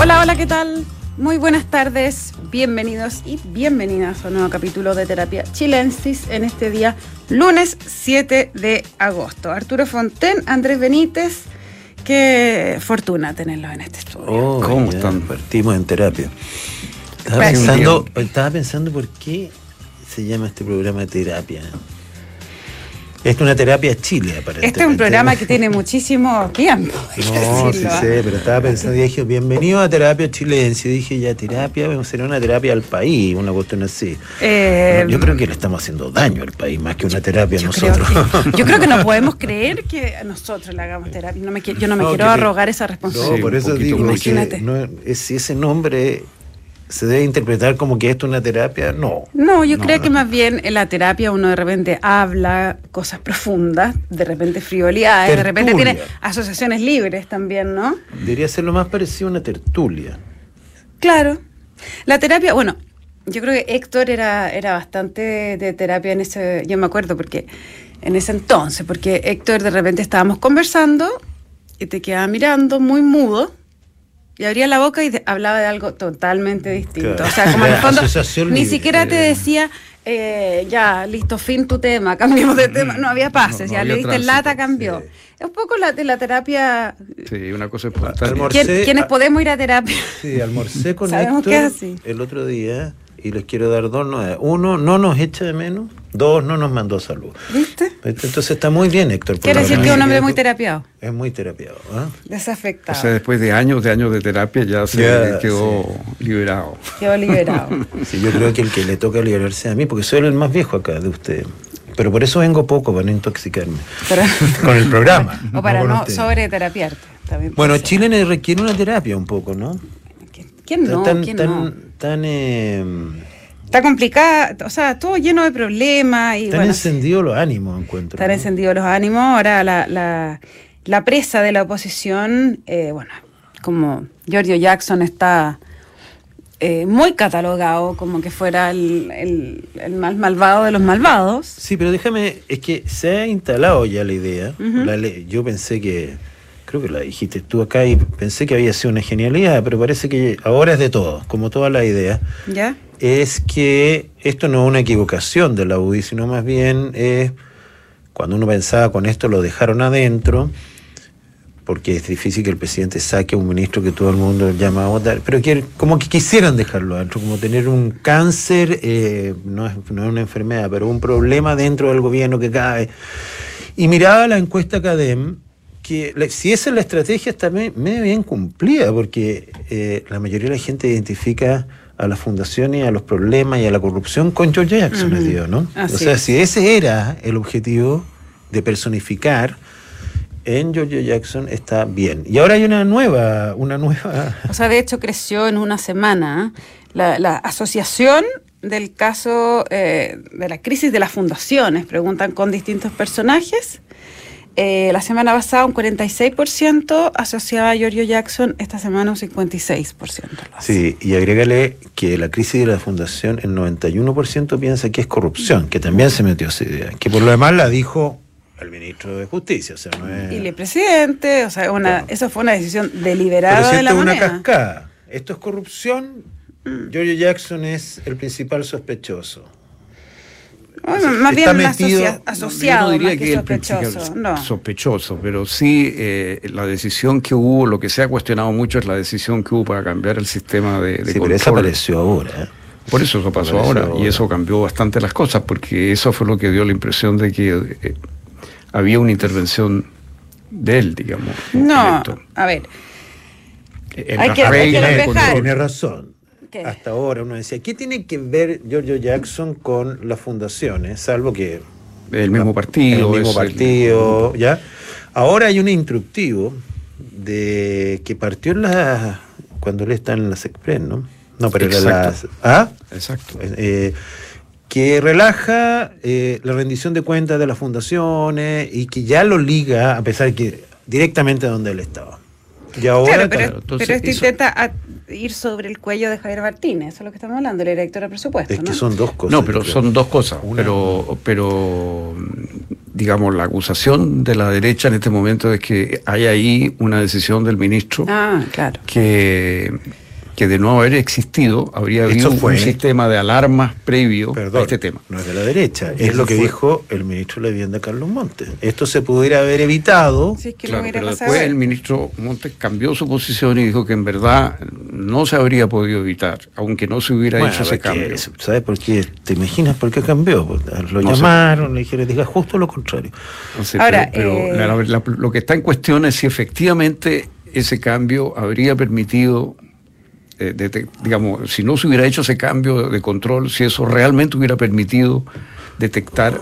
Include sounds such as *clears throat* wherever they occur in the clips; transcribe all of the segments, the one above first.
Hola, hola, ¿qué tal? Muy buenas tardes, bienvenidos y bienvenidas a un nuevo capítulo de Terapia Chilensis en este día, lunes 7 de agosto. Arturo Fonten, Andrés Benítez, qué fortuna tenerlos en este estudio. Oh, ¿Cómo están? Partimos en terapia. Estaba pensando, estaba pensando por qué se llama este programa terapia. Es una terapia Chile, aparentemente. Este es un programa que tiene *laughs* muchísimo tiempo. No, sí sé, pero estaba pensando y dije, bienvenido a terapia chilense. Y dije, ya, terapia, será una terapia al país, una cuestión así. Eh, Yo creo que le estamos haciendo daño al país, más que una terapia a creo, nosotros. que, yo creo que no *laughs* podemos creer que nosotros le hagamos terapia. No me yo no me No, quiero arrogar esa No, responsabilidad. Sí, por eso digo, que imagínate. no, es- ese nombre se debe interpretar como que esto es una terapia, no. No, yo No, creo no. que más bien en la terapia uno de repente habla cosas profundas, de repente frivolidades, de repente tiene asociaciones libres también, ¿no? Debería ser lo más parecido a una tertulia. Claro. La terapia, bueno, yo creo que Héctor era, era bastante de terapia en ese, yo me acuerdo porque en ese entonces, porque Héctor de repente estábamos conversando y te quedaba mirando muy mudo y abría la boca y hablaba de algo totalmente distinto. Claro. O sea, como en el fondo ni siquiera te decía, eh, ya, listo, fin tu tema, *laughs* cambiemos de tema. No había pases, No, no ya había le diste tránsito, lata, cambió. sí. Es un poco la, de la terapia. Sí, una cosa espontánea. Almor- ¿Quién- Almorcé- ¿Quiénes podemos ir a terapia? Sí, almorcé *laughs* con Sabemos Héctor que es así. el otro día y les quiero dar dos novedades. Uno, no nos echa de menos. Dos, no nos mandó salud. ¿Viste? Entonces está muy bien, Héctor. Quiere decir que es un hombre muy terapiado, Es muy terapiado. O desafectado. sea, después de años de años de terapia ya se Ya, quedó liberado. Quedó liberado. *laughs* Sí, yo creo que el que le toca liberarse a mí, porque soy el más viejo acá de ustedes. Pero por eso vengo poco, para no intoxicarme. Para- *laughs* Con el programa. o para no ustedes. sobreterapiarte. también Bueno, ser. Chile requiere una terapia un poco, ¿no? ¿Quién no? tan, ¿Quién tan, no? tan, eh, Está complicada, o sea, todo lleno de problemas y bueno, encendidos los ánimos, encuentro. están ¿no? encendidos los ánimos. Ahora la, la, la presa de la oposición, eh, bueno, como Giorgio Jackson está eh, muy catalogado como que fuera el, el, el más malvado de los malvados. Sí, pero déjame, es que se ha instalado ya la idea. La yo pensé que, creo que la dijiste tú acá y pensé que había sido una genialidad, pero parece que ahora es de todo, como toda la idea. ¿Ya? Es que esto no es una equivocación de la UDI, sino más bien es cuando uno pensaba con esto lo dejaron adentro, porque es difícil que el presidente saque a un ministro que todo el mundo llama a votar, pero que, como que quisieran dejarlo adentro, como tener un cáncer, eh, no, es, no es una enfermedad, pero un problema dentro del gobierno que cae. Y miraba la encuesta Cadem, que la- si esa es la estrategia está me- medio bien cumplida, porque eh, la mayoría de la gente identifica a las fundaciones, a los problemas y a la corrupción con George Jackson, Ujú. digo, ¿no? Así o sea, es. si ese era el objetivo de personificar en George Jackson está bien. Y ahora hay una nueva, una nueva. O sea, de hecho creció en una semana ¿eh? la, la asociación del caso eh, de la crisis de las fundaciones. Preguntan con distintos personajes. Eh, la semana pasada un 46% asociaba a Giorgio Jackson, esta semana un 56%. lo hace. Sí, y agrégale que la crisis de la fundación, el 91% piensa que es corrupción, que también se metió esa idea, que por lo demás la dijo el ministro de Justicia, o sea, no es... Y el presidente, o sea, una, eso fue una decisión Pero deliberada si de la es una moneda. cascada, esto es corrupción, Mm. George Jackson es el principal sospechoso. Bueno, Está más bien metido- asocia- asociado, Yo no diría más que, que el sospechoso. No. sospechoso, pero sí eh, la decisión que hubo, lo que se ha cuestionado mucho es la decisión que hubo para cambiar el sistema de, de Sí, pero esa control. apareció ahora. ¿eh? Por eso eso pasó ahora, ahora. y eso cambió bastante las cosas, porque eso fue lo que dio la impresión de que eh, había una intervención de él, digamos. No, a ver, Hay que- hay que. Tiene razón. ¿Qué? Hasta ahora uno decía, ¿qué tiene que ver George Jackson con las fundaciones? Salvo que El mismo partido. el mismo el- partido, ¿ya? Ahora hay un instructivo de que partió en la cuando él está en las Express, ¿no? No, pero era las Exacto. ¿Ah? Exacto. Eh, que relaja eh, la rendición de cuentas de las fundaciones y que ya lo liga, a pesar que directamente donde él estaba. Y ahora claro, pero, claro, entonces pero esto eso- intenta ir sobre el cuello de Javier Martínez, eso es lo que estamos hablando, el director de presupuesto. es que ¿no? son dos cosas. No, pero son dos cosas. Una- Pero, pero digamos, la acusación de la derecha en este momento es que hay ahí una decisión del ministro Ah, claro. que, que de no haber existido habría Esto habido un, sistema de alarmas previo Perdón, a este tema. no es de la derecha, es Eso lo que fue- dijo el ministro de la Vivienda, Carlos Montes. Esto se pudiera haber evitado. Sí, es que Claro, lo hubiera pero pasado. después el ministro Montes cambió su posición y dijo que en verdad no se habría podido evitar, aunque no se hubiera Bueno, hecho ese cambio. ¿Sabes por qué? ¿Te imaginas por qué cambió? Pues, Lo No sé. llamaron, le dijeron, diga justo lo contrario. No sé, Ahora, pero, pero eh, la- la- la- lo que está en cuestión es si efectivamente ese cambio habría permitido, eh, digamos, si no se hubiera hecho ese cambio de control, si eso realmente hubiera permitido detectar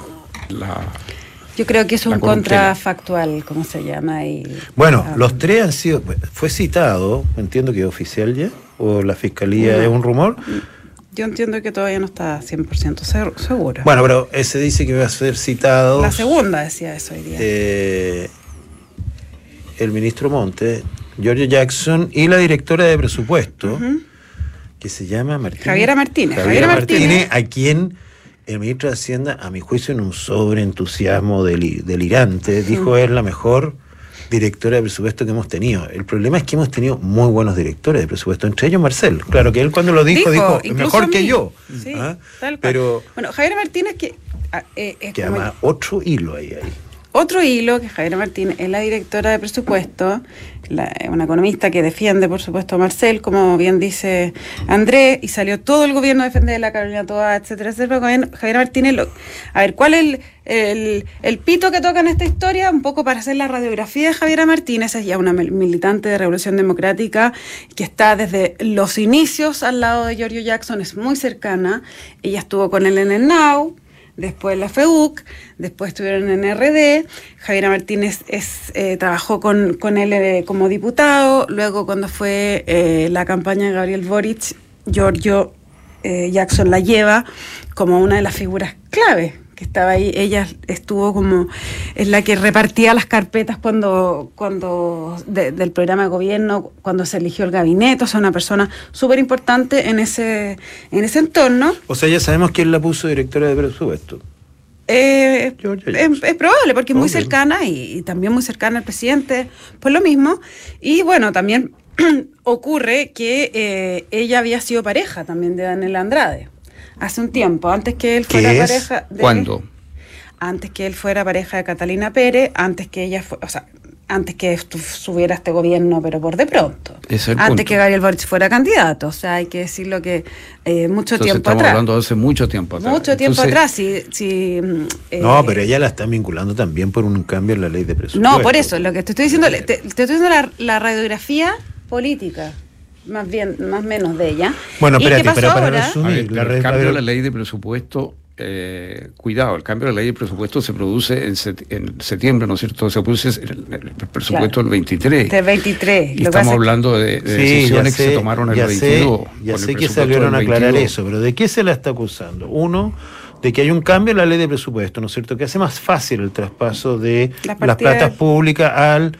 la... Yo creo que es un contrafactual, ¿cómo se llama? Y, Bueno, los tres han sido. Fue citado, entiendo que es oficial ya, o la fiscalía No. es un rumor. Yo entiendo que todavía no está 100% se- segura. Bueno, pero ese dice que va a ser citado. la segunda decía eso hoy día. eh, el ministro Monte, Giorgio Jackson y la directora de presupuesto, que se llama Martínez. Javiera Martínez. Javiera Javiera Martínez, Martínez. a quien el ministro de Hacienda, a mi juicio, en un sobreentusiasmo deli- delirante, dijo es la mejor directora de presupuesto que hemos tenido. El problema es que hemos tenido muy buenos directores de presupuesto, entre ellos Marcel. Claro que él cuando lo dijo, dijo, mejor que yo. Sí, ¿Ah? tal cual. Pero Bueno, Javier Martínez, que ah, eh, es que como además otro hilo ahí. ahí. Otro hilo, que Javier Martínez es la directora de presupuesto, la- una economista que defiende, por supuesto, a Marcel, como bien dice Andrés, y salió todo el gobierno a defender la Carolina Toa, etcétera, etcétera. Javier Martínez, lo- a ver, ¿cuál es el, el- el pito que toca en esta historia? Un poco para hacer la radiografía de Javiera Martínez, es ya una mil- militante de Revolución Democrática que está desde los inicios al lado de Giorgio Jackson, es muy cercana. Ella estuvo con él en el NOW, después la FEUC, después estuvieron en RD. Javiera Martínez es, eh, trabajó con, con él eh, como diputado. Luego, cuando fue eh, la campaña de Gabriel Boric, Giorgio eh, Jackson la lleva como una de las figuras clave que estaba ahí. Ella estuvo como, es la que repartía las carpetas cuando, cuando de- del programa de gobierno, cuando se eligió el gabinete, o sea, una persona súper importante en ese, en ese entorno. O sea, ya sabemos quién la puso directora de presupuesto. Eh, es, es probable, porque es muy cercana y, y también muy cercana al presidente, pues lo mismo. Y bueno, también *clears throat* ocurre que eh, ella había sido pareja también de Daniel Andrade hace un tiempo, antes que él ¿Qué fuera es? pareja de... ¿Cuándo? Antes que él fuera pareja de Catalina Pérez, antes que ella fue, o sea, antes que subiera este gobierno, pero por de pronto. Ese es el antes punto. que Gabriel Boric fuera candidato, o sea, hay que decirlo que eh, mucho Entonces tiempo estamos atrás. hablando de hace mucho tiempo atrás. Mucho tiempo atrás, si, si, mm, eh, No, pero ella la están vinculando también por un cambio en la ley de presupuesto. No, por eso, lo que te estoy diciendo, te, te estoy diciendo la, la radiografía política, más bien, más menos de ella. Bueno, ¿Y qué espérate, pasó pero para ahora? resumir, ver, el cambio de la ley de presupuesto, eh, cuidado, el cambio de la ley de presupuesto se produce en, set- en septiembre, ¿no es cierto? Se produce el, el presupuesto del 23. Del 23. Y estamos hablando de, de Sí, decisiones ya que se tomaron ya el sé, 22. Ya sé que salieron a aclarar 22. eso, pero ¿de qué se la está acusando? Uno, de que hay un cambio en la ley de presupuesto, ¿no es cierto? Que hace más fácil el traspaso de Las las, platas públicas al,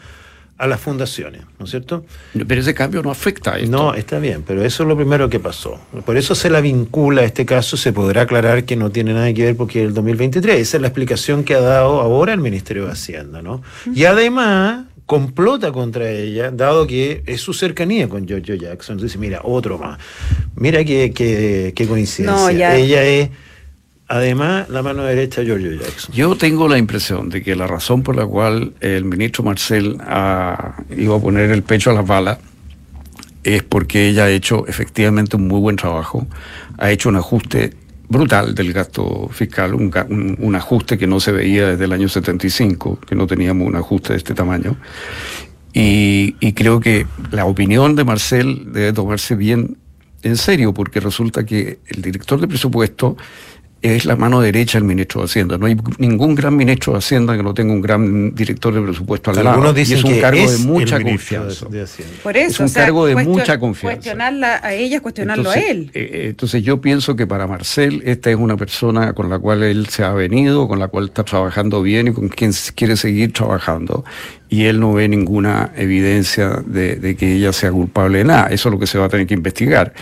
a las fundaciones, ¿no es cierto? Pero ese cambio no afecta a esto. No, está bien, pero eso es lo primero que pasó. Por eso se la vincula a este caso, se podrá aclarar que no tiene nada que ver porque es el 2023. Esa es la explicación que ha dado ahora el Ministerio de Hacienda, ¿no? Y además complota contra ella, dado que es su cercanía con Giorgio Jackson. Dice, mira, otro más. Mira qué, qué, qué coincidencia. No, ya- Ella es, además, la mano derecha de Giorgio Jackson. Yo tengo la impresión de que la razón por la cual el ministro Marcel ha, iba a poner el pecho a las balas es porque ella ha hecho efectivamente un muy buen trabajo, ha hecho un ajuste brutal del gasto fiscal, un, un- un ajuste que no se veía desde el año 75, que no teníamos un ajuste de este tamaño. Y creo que la opinión de Marcel debe tomarse bien en serio, porque resulta que el director de presupuesto es la mano derecha del ministro de Hacienda. No hay ningún gran ministro de Hacienda que no tenga un gran director de presupuesto al lado. Algunos Y dicen es un que cargo es de mucha confianza. de- de Hacienda. Por eso, Es un o sea, cargo de cuestion- mucha confianza. Cuestionarla a ella es cuestionarlo entonces, a él. eh, eh, entonces yo pienso que para Marcel esta es una persona con la cual él se ha venido, con la cual está trabajando bien y con quien quiere seguir trabajando. Y él no ve ninguna evidencia de, de que ella sea culpable de nada. Eso es lo que se va a tener que investigar.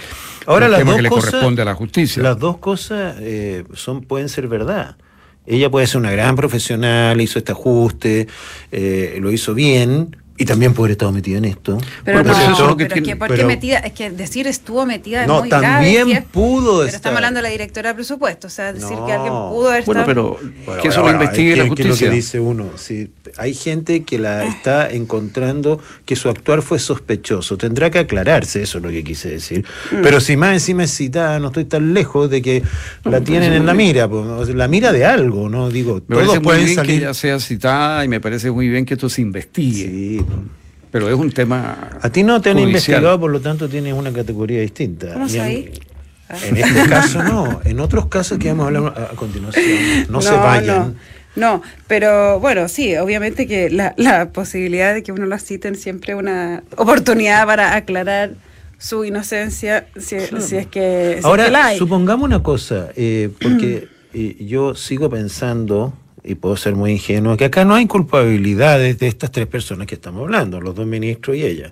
Ahora las dos que le cosas, corresponde a la justicia. Las dos cosas eh, son, pueden ser verdad. Ella puede ser una gran profesional, hizo este ajuste, eh, lo hizo bien, y también puede haber estado metida en esto. Pero Bueno, no, es que pero tiene- es que ¿por qué pero- metida? Es que decir estuvo metida es No, muy grave. también si es- pudo Pero estar. estamos hablando de la directora de presupuesto, o sea, decir No. que alguien pudo haber Bueno, estado... pero Bueno, que eso bueno, lo investigue ¿qué- la qué es justicia. lo que dice uno? Sí, hay gente que la está encontrando que su actuar fue sospechoso. Tendrá que aclararse, eso es lo que quise decir. Mm. Pero si más encima es citada, no estoy tan lejos de que la tienen en la mira, pues, la mira de algo, ¿no? Digo, Me parece todos muy pueden bien que salir. ella sea citada y me parece muy bien que esto se investigue. Sí. Pero es un tema. A ti no te han judicial. investigado, por lo tanto tienes una categoría distinta. ¿Cómo ahí? En este caso no, en otros casos que vamos a hablar a, continuación. No, se vayan. No, no, pero bueno, sí, obviamente que la, la posibilidad de que uno lo citen siempre es una oportunidad para aclarar su inocencia si, si es que, si es Ahora, que la hay. supongamos una cosa, eh, porque eh, yo sigo pensando, y puedo ser muy ingenuo, que acá no hay culpabilidades de estas tres personas que estamos hablando, los dos ministros y ella.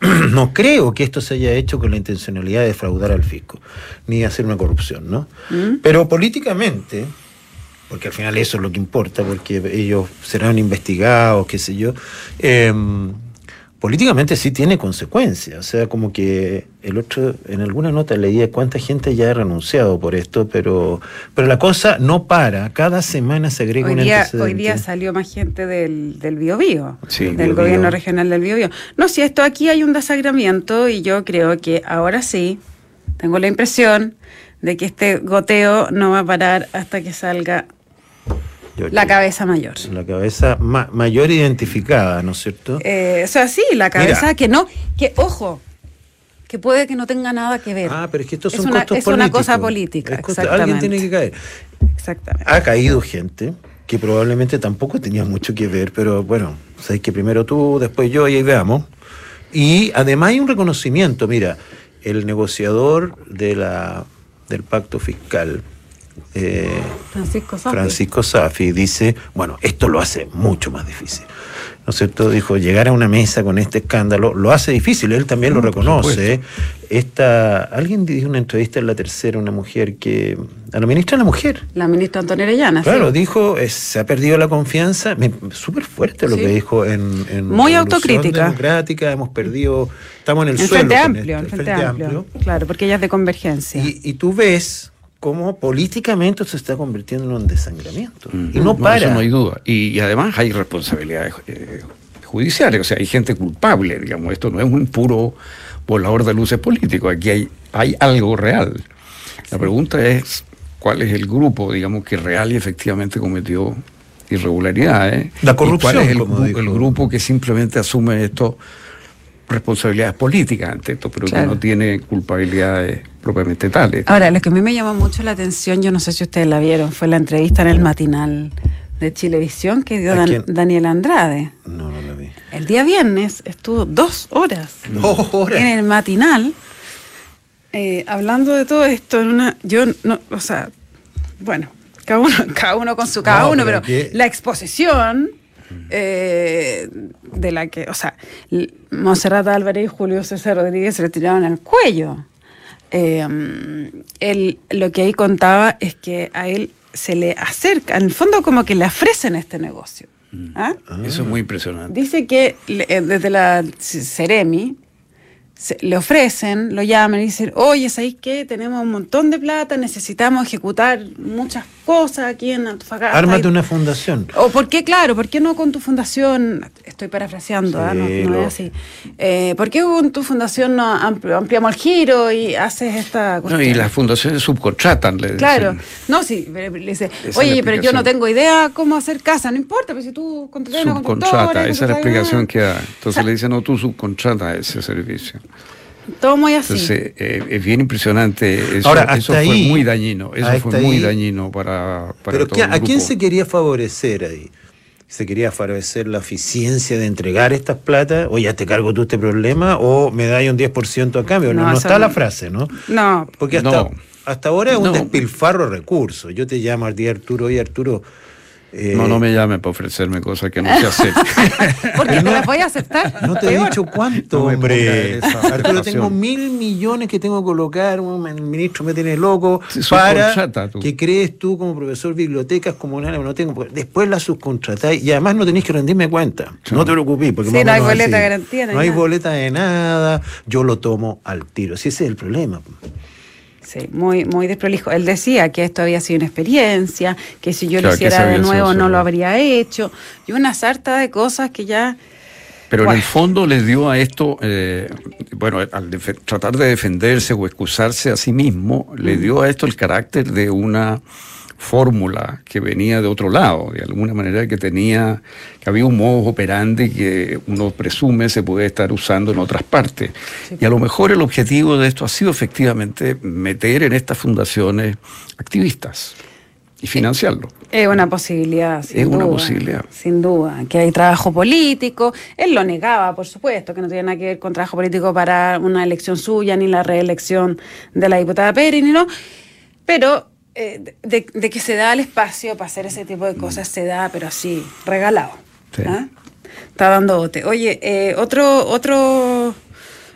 *clears throat* No creo que esto se haya hecho con la intencionalidad de defraudar al fisco, ni hacer una corrupción, ¿no? ¿Mm? Pero políticamente, porque al final eso es lo que importa, porque ellos serán investigados, qué sé yo, eh, políticamente sí tiene consecuencias. O sea, como que el otro, en alguna nota leía cuánta gente ya ha renunciado por esto, pero, pero la cosa no para. Cada semana se agrega Hoy un día, antecedente. hoy día salió más gente del, del Biobío, Sí, del gobierno regional del Biobío. No, si esto aquí hay un desagramiento y yo creo que ahora sí, tengo la impresión de que este goteo no va a parar hasta que salga Yo- la cabeza mayor. La cabeza ma- mayor identificada, ¿no es cierto? Eh, o sea, sí, la cabeza Mira. que no, que ojo, que puede que no tenga nada que ver. Ah, pero es que estos Es son una- costos es una cosa política, exactamente. Alguien tiene que caer. Exactamente. Ha caído gente que probablemente tampoco tenía mucho que ver, pero bueno, sabes que primero tú, después yo y ahí veamos. Y además hay un reconocimiento, mira, el negociador de la, del pacto fiscal, eh, Francisco Safi. Francisco Safi, dice, bueno, esto lo hace mucho más difícil. ¿No es cierto? Dijo, llegar a una mesa con este escándalo lo hace difícil, él también lo No, por reconoce. Esta, alguien dijo una entrevista en la tercera, una mujer que, a la ministra de la mujer, La ministra Antonio Orellana. sí. Claro, dijo, eh, se ha perdido la confianza. Me- Súper fuerte lo Sí. que dijo en, en Muy autocrítica. Democrática, hemos perdido, estamos en el En suelo. Frente Amplio, esto, en Frente, Amplio. Claro, porque ella es de convergencia. Y, y tú ves cómo políticamente se está convirtiendo en un desangramiento. Mm. Y no para. Eso no hay duda. Y, y además hay responsabilidades eh, judiciales, o sea, hay gente culpable, digamos. Esto no es un puro volador de luces político, aquí hay, hay algo real. La pregunta es cuál es el grupo, digamos, que real y efectivamente cometió irregularidades. La y corrupción, cuál es como el grupo que simplemente asume esto responsabilidades políticas ante esto, pero Claro. que no tiene culpabilidades propiamente tales. Ahora, lo que a mí me llamó mucho la atención, yo no sé si ustedes la vieron, fue la entrevista en el matinal de Chilevisión que dio. Daniel Andrade. No, no la vi. El día viernes estuvo dos horas Dos horas. en el matinal eh, hablando de todo esto en una yo no o sea bueno cada uno *laughs* cada uno con su cada No, uno pero la exposición eh, de la que o sea Monserrat Álvarez y Julio César Rodríguez se le tiraron al cuello Eh, él lo que ahí contaba es que a él se le acerca en el fondo como que le ofrecen este negocio ¿ah? Eso es muy impresionante. Dice que eh, desde la Ceremi se- le ofrecen, lo llaman y dicen, oye, ¿sabéis qué? Tenemos un montón de plata, necesitamos ejecutar muchas cosas aquí en Antofagasta. Ármate Y- una fundación. ¿O por qué, claro, por qué no con tu fundación? Estoy parafraseando, Sí, ¿ah? no, no lo- es así. Eh, ¿Por qué con tu fundación no ampli- ampliamos el giro y haces esta No, cuestión? y las fundaciones subcontratan, le Claro, dicen. no, sí, pero le dice, oye, pero yo no tengo idea cómo hacer casa, no importa, pero si tú contratas una Subcontrata, esa es la explicación que da. Entonces O sea, le dicen, no, tú subcontrata ese servicio. Todo muy así. Entonces eh, es bien impresionante. Eso, Ahora, hasta eso fue ahí- muy dañino. Eso fue muy ahí- dañino para, para Pero todo ¿qué- el ¿a quién se quería favorecer ahí? ¿Se quería favorecer la eficiencia de entregar estas platas? ¿O ya te cargo tú este problema? ¿O me da un 10% a cambio? No, No, no eso está no. la frase, ¿no? No, Porque hasta, No. hasta ahora es un No. despilfarro de recursos. Yo te llamo al día Arturo, oye Arturo, Eh, no, no me llame para ofrecerme cosas que no sé hacer. *laughs* Porque *laughs* no, te las voy a aceptar. No te he dicho cuánto, hombre. Arturo, tengo mil millones que tengo que colocar. El ministro me tiene loco. para que crees tú como profesor bibliotecas comunales. No tengo, después la subcontratáis y además no tenéis que rendirme cuenta. No te preocupes. Porque sí, no hay boleta de garantía. No hay boleta de nada. Yo lo tomo al tiro. Si ese es el problema. Sí, muy, muy desprolijo. Él decía que esto había sido una experiencia, que si yo lo hiciera de nuevo no lo habría hecho, y una sarta de cosas que ya... Pero en el fondo le dio a esto, eh, bueno, al tratar de defenderse o excusarse a sí mismo, le dio a esto el carácter de una fórmula que venía de otro lado, de alguna manera que tenía, que había un modo operandi que uno presume se puede estar usando en otras partes. Y a lo mejor el objetivo de esto ha sido efectivamente meter en estas fundaciones activistas y financiarlo. Es una posibilidad, sin Es una posibilidad. Sin duda, que hay trabajo político. Él lo negaba, por supuesto, que no tiene nada que ver con trabajo político para una elección suya, ni la reelección de la diputada Pérez, ni no. Pero eh, de, que se da el espacio para hacer ese tipo de cosas, se da, pero así, regalado. ¿ah? Está dando bote. Oye, eh, otro, otro,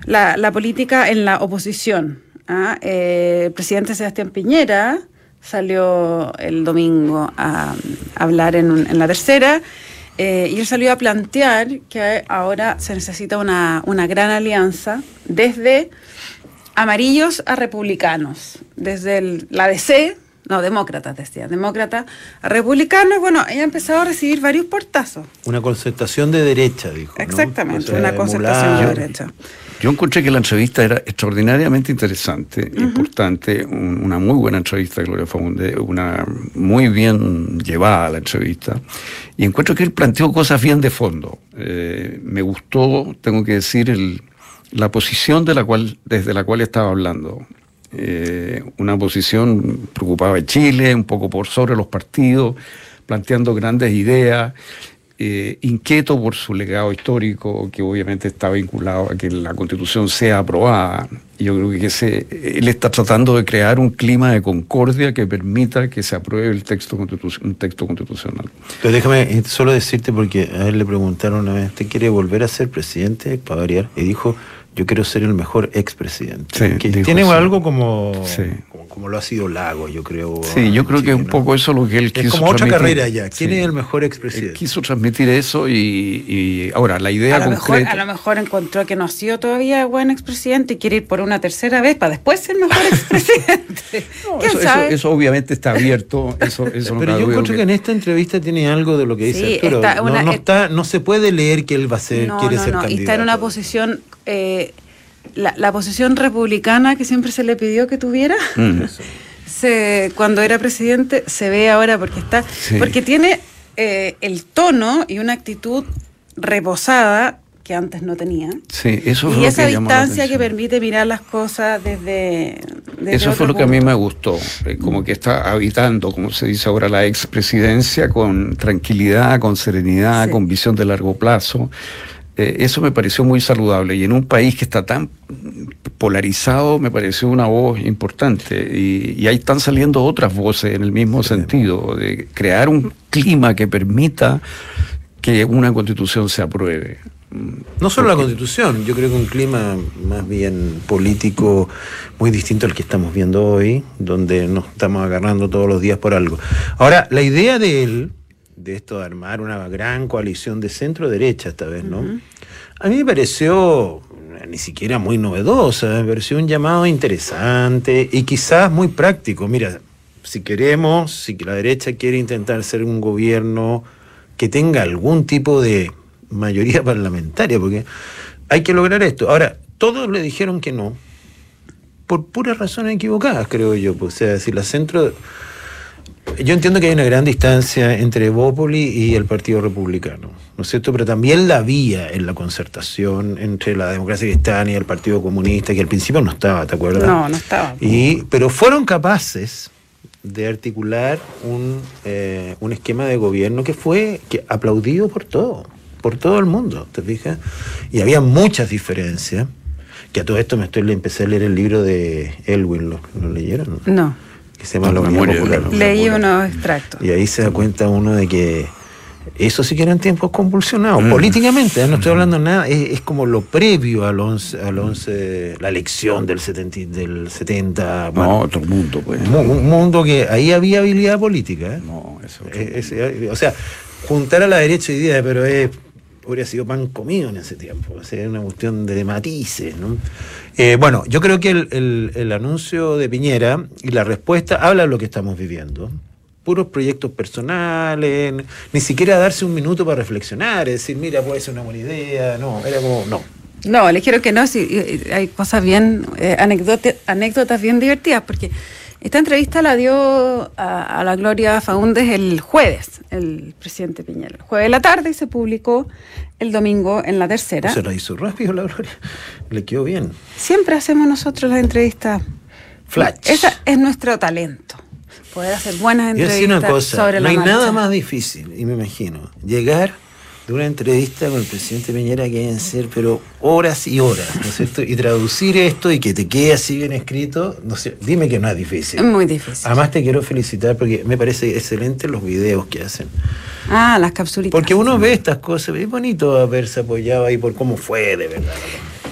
la, política en la oposición. ¿ah? Eh, el presidente Sebastián Piñera salió el domingo a, hablar en, la tercera. y él salió a plantear que ahora se necesita una, una gran alianza desde amarillos a republicanos, desde la DC, no, demócratas decía, demócrata republicano, bueno, ella ha empezado a recibir varios portazos. Una concertación de derecha, dijo. Exactamente, una concertación de derecha. Yo encontré que la entrevista era extraordinariamente interesante, importante, una muy buena entrevista, Gloria Faunde, una muy bien llevada la entrevista, y encuentro que él planteó cosas bien de fondo. Eh, me gustó, tengo que decir, el, la posición de la cual, desde la cual estaba hablando. Eh, una posición preocupada de Chile, un poco por sobre los partidos, planteando grandes ideas, eh, inquieto por su legado histórico, que obviamente está vinculado a que la constitución sea aprobada. Yo creo que ese, él está tratando de crear un clima de concordia que permita que se apruebe el texto un texto constitucional. Pero déjame eh, solo decirte, porque a él le preguntaron una vez, ¿usted quiere volver a ser presidente? Para variar. Y dijo, yo quiero ser el mejor expresidente. tiene algo como, como, lo ha sido Lago, yo creo. Sí, yo creo que es un poco eso lo que él quiso. Es como otra carrera ya. ¿Quién es el mejor expresidente? quiso transmitir eso y, ahora la idea a lo Mejor, a lo mejor encontró que no ha sido todavía buen expresidente y quiere ir por una tercera vez para después ser mejor *laughs* expresidente. eso, obviamente está abierto. Eso, pero yo creo que... en esta entrevista tiene algo de lo que dice Arturo. no, está, no se puede leer que él va a ser, quiere ser candidato. está en una posición eh, la, posición republicana que siempre se le pidió que tuviera, mm. *laughs* se, cuando era presidente, se ve ahora porque está, porque tiene eh, el tono y una actitud reposada que antes no tenía. Sí, eso y esa distancia que permite mirar las cosas desde... eso fue lo que a mí me gustó, eh, como que está habitando, como se dice ahora, la expresidencia con tranquilidad, con serenidad, con visión de largo plazo. Eh, eso me pareció muy saludable y en un país que está tan polarizado me pareció una voz importante y, ahí están saliendo otras voces en el mismo sentido, de crear un clima que permita que una constitución se apruebe. No solo la constitución, yo creo que un clima más bien político muy distinto al que estamos viendo hoy, donde nos estamos agarrando todos los días por algo. Ahora, la idea de él de esto de armar una gran coalición de centro-derecha esta vez, ¿no? A mí me pareció ni siquiera muy novedosa, me pareció un llamado interesante y quizás muy práctico. Mira, si queremos, si la derecha quiere intentar ser un gobierno que tenga algún tipo de mayoría parlamentaria, porque hay que lograr esto. Ahora, todos le dijeron que no, por puras razones equivocadas, creo yo. O sea, si la centro yo entiendo que hay una gran distancia entre Bópoli y el Partido Republicano, ¿no es cierto? Pero también la había en la concertación entre la democracia cristiana y el Partido Comunista, que al principio no estaba, ¿te acuerdas? No, no estaba. Y, pero fueron capaces de articular un, eh, un esquema de gobierno que fue que, aplaudido por todo, por todo el mundo, ¿te fijas? Y había muchas diferencias, que a todo esto me estoy empecé a leer el libro de Elwin, ¿lo, lo leyeron? No que se llama La Unidad Popular. Leí unos extractos. Y ahí se da cuenta uno de que eso sí que eran tiempos convulsionados, mm. políticamente, ¿eh? no estoy hablando nada, es, como lo previo al 11, al 11 la elección del 70. Del 70 no, otro mundo, pues. Un, mundo que ahí había habilidad política. ¿eh? No, eso. o sea, juntar a la derecha hoy día, pero es hubiera sido pan comido en ese tiempo. O una cuestión de matices. ¿no? Eh, bueno, yo creo que el, el, anuncio de Piñera y la respuesta habla de lo que estamos viviendo. Puros proyectos personales, ni siquiera darse un minuto para reflexionar, decir, mira, puede ser una buena idea. No, era como, no. No, le quiero que no, sí, hay cosas bien, eh, anécdotas bien divertidas, porque esta entrevista la dio a, la Gloria Faúndez el jueves, el presidente Piñera. El jueves de la tarde y se publicó el domingo en la tercera. Se la hizo rápido la Gloria. Le quedó bien. Siempre hacemos nosotros las entrevistas. Flash. Ese es nuestro talento. Poder hacer buenas entrevistas. Una cosa, sobre no hay nada más difícil, y me imagino, llegar de una entrevista con el presidente Piñera que deben ser, pero horas y horas, ¿no es cierto? Y traducir esto y que te quede así bien escrito, no sé, dime que no es difícil. Es muy difícil. Además te quiero felicitar porque me parece excelente los videos que hacen. Ah, las capsulitas. Porque uno ve estas cosas, es bonito haberse apoyado ahí por cómo fue, de verdad.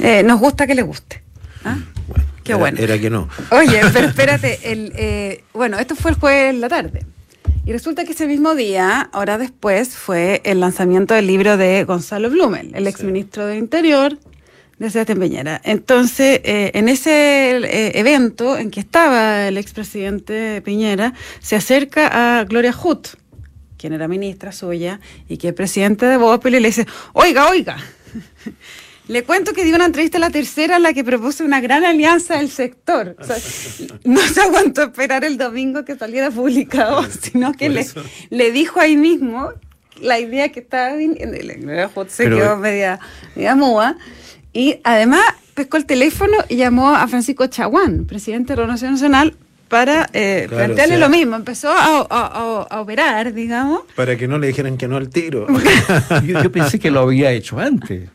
Eh, nos gusta que le guste. ¿Ah? Bueno, Qué bueno. Era que no. Oye, pero *laughs* espérate, el, eh, bueno, esto fue el jueves en la tarde. Y resulta que ese mismo día, hora después, fue el lanzamiento del libro de Gonzalo Blumel, el exministro de Interior de Sebastián Peñera. Entonces, eh, en ese eh, evento en que estaba el expresidente Piñera, se acerca a Gloria Hutt, quien era ministra suya y que es presidente de Bopel, y le dice, oiga, oiga. Le cuento que dio una entrevista a la tercera en la que propuso una gran alianza del sector. *laughs* no se aguantó esperar el domingo que saliera publicado, *laughs* sino que le, le, dijo ahí mismo la idea que estaba viniendo. Se quedó media, media muda. Y además pescó el teléfono y llamó a Francisco Chaguán, presidente de la Renovación Nacional, para eh, plantearle lo mismo. Empezó a, operar, digamos. Para que no le dijeran que no al tiro. *laughs* yo, pensé que lo había hecho antes.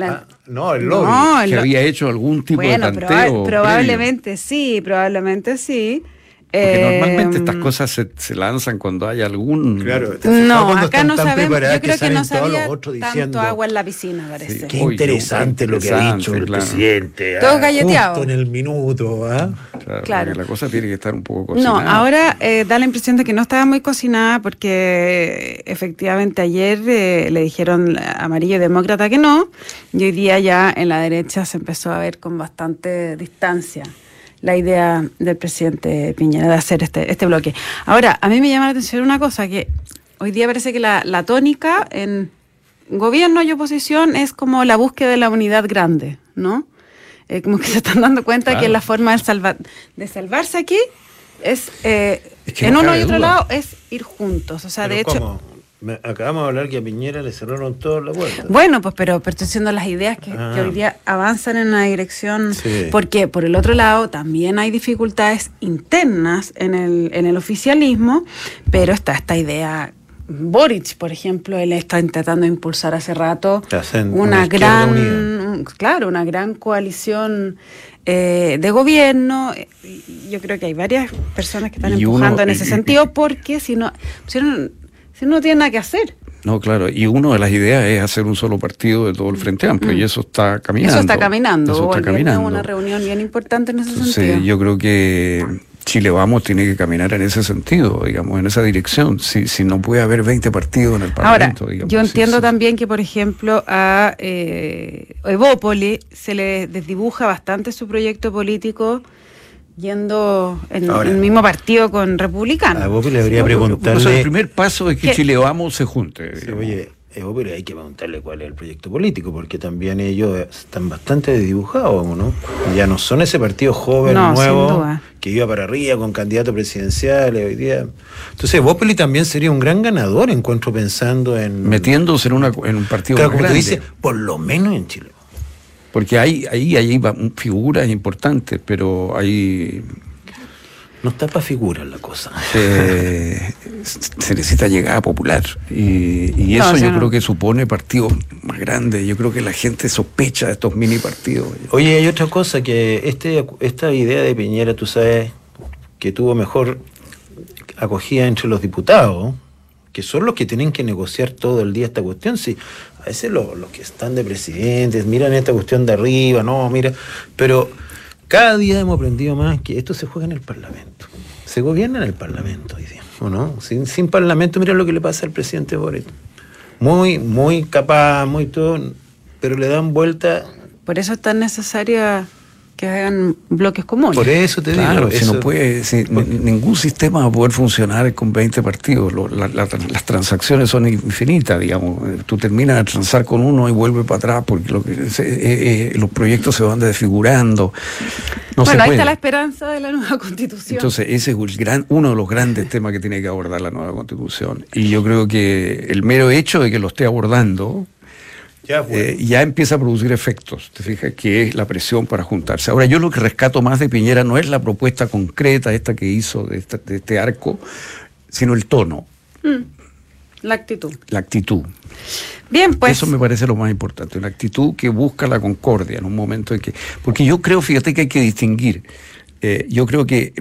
Ah, no, el lobby. que había hecho algún tipo de tanteo. probablemente sí, probablemente sí. Porque normalmente estas em, cosas se, lanzan cuando hay algún. Claro, no, acá no sabemos. Yo creo que, no sabía tanto agua en la piscina, parece. qué interesante lo que ha dicho el presidente. Todo ah, galleteado. en el minuto. ¿ah? Claro, La cosa tiene que estar un poco cocinada. No, ahora eh, da la impresión de que no estaba muy cocinada porque efectivamente ayer eh, le dijeron amarillo demócrata que no y hoy día ya en la derecha se empezó a ver con bastante distancia la idea del presidente Piñera de hacer este, este bloque. Ahora, a mí me llama la atención una cosa, que hoy día parece que la, tónica en gobierno y oposición es como la búsqueda de la unidad grande, ¿no? Eh, como que se están dando cuenta que la forma de, salvar, de salvarse aquí es, eh, en uno y otro lado es ir juntos. O sea, de hecho acabamos de hablar que a Piñera le cerraron todas las puertas. Bueno, pues pero, pero estoy diciendo las ideas que, ah. hoy día avanzan en una dirección, porque por el otro lado también hay dificultades internas en el, en el oficialismo, pero está esta idea Boric, por ejemplo, él está intentando impulsar hace rato una, gran, claro, una gran coalición eh, de gobierno. Yo creo que hay varias personas que están empujando en ese sentido, porque si no, si no si no tiene nada que hacer. No, claro, y una de las ideas es hacer un solo partido de todo el Frente Amplio, y eso está caminando. Eso está caminando, eso está caminando. una reunión bien importante en ese sentido. Yo creo que Chile Vamos tiene que caminar en ese sentido, digamos, en esa dirección. Si, si no puede haber 20 partidos en el Parlamento. Ahora, yo entiendo también que, por ejemplo, a eh, Evópoli se le desdibuja bastante su proyecto político yendo en el mismo partido con republicanos. A vos le debería preguntarle. el primer paso es que Chile Vamos se junte. oye, pero hay que preguntarle cuál es el proyecto político, porque también ellos están bastante dibujados, ¿no? Ya no son ese partido joven, nuevo, que iba para arriba con candidatos presidenciales hoy día. Entonces, Bopeli también sería un gran ganador, encuentro pensando en. Metiéndose en, una, en un partido claro, como dice, por lo menos en Chile. Porque hay, ahí hay figuras importantes, pero hay... No está para figuras la cosa. se necesita llegada popular. Y, eso yo creo que supone partidos más grandes. Yo creo que la gente sospecha de estos mini partidos. Oye, hay otra cosa, que este, esta idea de Piñera, tú sabes, que tuvo mejor acogida entre los diputados, que son los que tienen que negociar todo el día esta cuestión. Si a veces los, que están de presidentes miran esta cuestión de arriba, no, mira, pero cada día hemos aprendido más que esto se juega en el Parlamento. Se gobierna en el Parlamento ¿o no? Sin, sin Parlamento, mira lo que le pasa al presidente Boric. Muy, muy capaz, muy todo, pero le dan vuelta. Por eso es tan necesaria que hagan bloques comunes. Por eso te digo. Si no puede, ningún sistema va a poder funcionar con 20 partidos. las transacciones son infinitas, digamos. Tú terminas de transar con uno y vuelve para atrás porque lo que, eh, eh, los proyectos se van desfigurando. No bueno, ahí está la esperanza de la nueva constitución. Entonces, ese es el gran, uno de los grandes temas que tiene que abordar la nueva constitución. Y yo creo que el mero hecho de que lo esté abordando eh, ya, empieza a producir efectos, te fijas, que es la presión para juntarse. Ahora, yo lo que rescato más de Piñera no es la propuesta concreta, esta que hizo de, este arco, sino el tono. Mm, la actitud. La actitud. Bien, pues. Eso me parece lo más importante, una actitud que busca la concordia en un momento en que. Porque yo creo, fíjate que hay que distinguir eh, yo creo que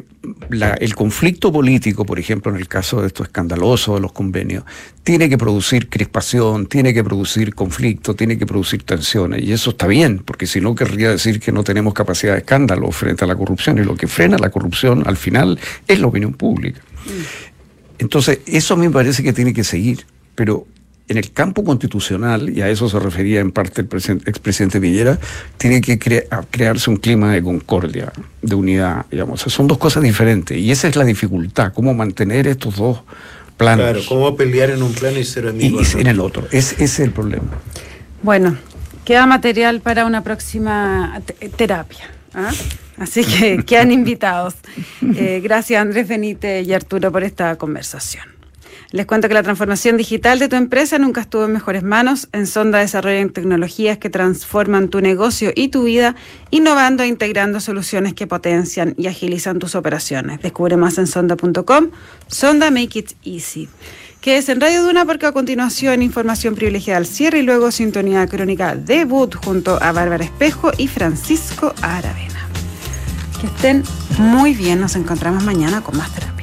el conflicto político, por ejemplo, en el caso de esto escandaloso de los convenios, tiene que producir crispación, tiene que producir conflicto, tiene que producir tensiones. Y eso está bien, porque si no querría decir que no tenemos capacidad de escándalo frente a la corrupción. Y lo que frena la corrupción al final es la opinión pública. Mm. Entonces, eso a mí me parece que tiene que seguir. Pero en el campo constitucional, y a eso se refería en parte el expresidente Villera, tiene que crearse un clima de concordia, de unidad, digamos. son dos cosas diferentes y esa es la dificultad, cómo mantener estos dos planos. Claro, cómo pelear en un plano y ser amigos. Y, en el otro, ese es el problema. Bueno, queda material para una próxima terapia. ¿ah? Así que *laughs* quedan invitados. Eh, gracias Andrés Benítez y Arturo por esta conversación. Les cuento que la transformación digital de tu empresa nunca estuvo en mejores manos. En Sonda desarrollan tecnologías que transforman tu negocio y tu vida, innovando e integrando soluciones que potencian y agilizan tus operaciones. Descubre más en sonda.com. Sonda Make It Easy. Que es en Radio Duna porque a continuación información privilegiada al cierre y luego sintonía crónica debut junto a Bárbara Espejo y Francisco Aravena. Que estén muy bien. Nos encontramos mañana con más terapia.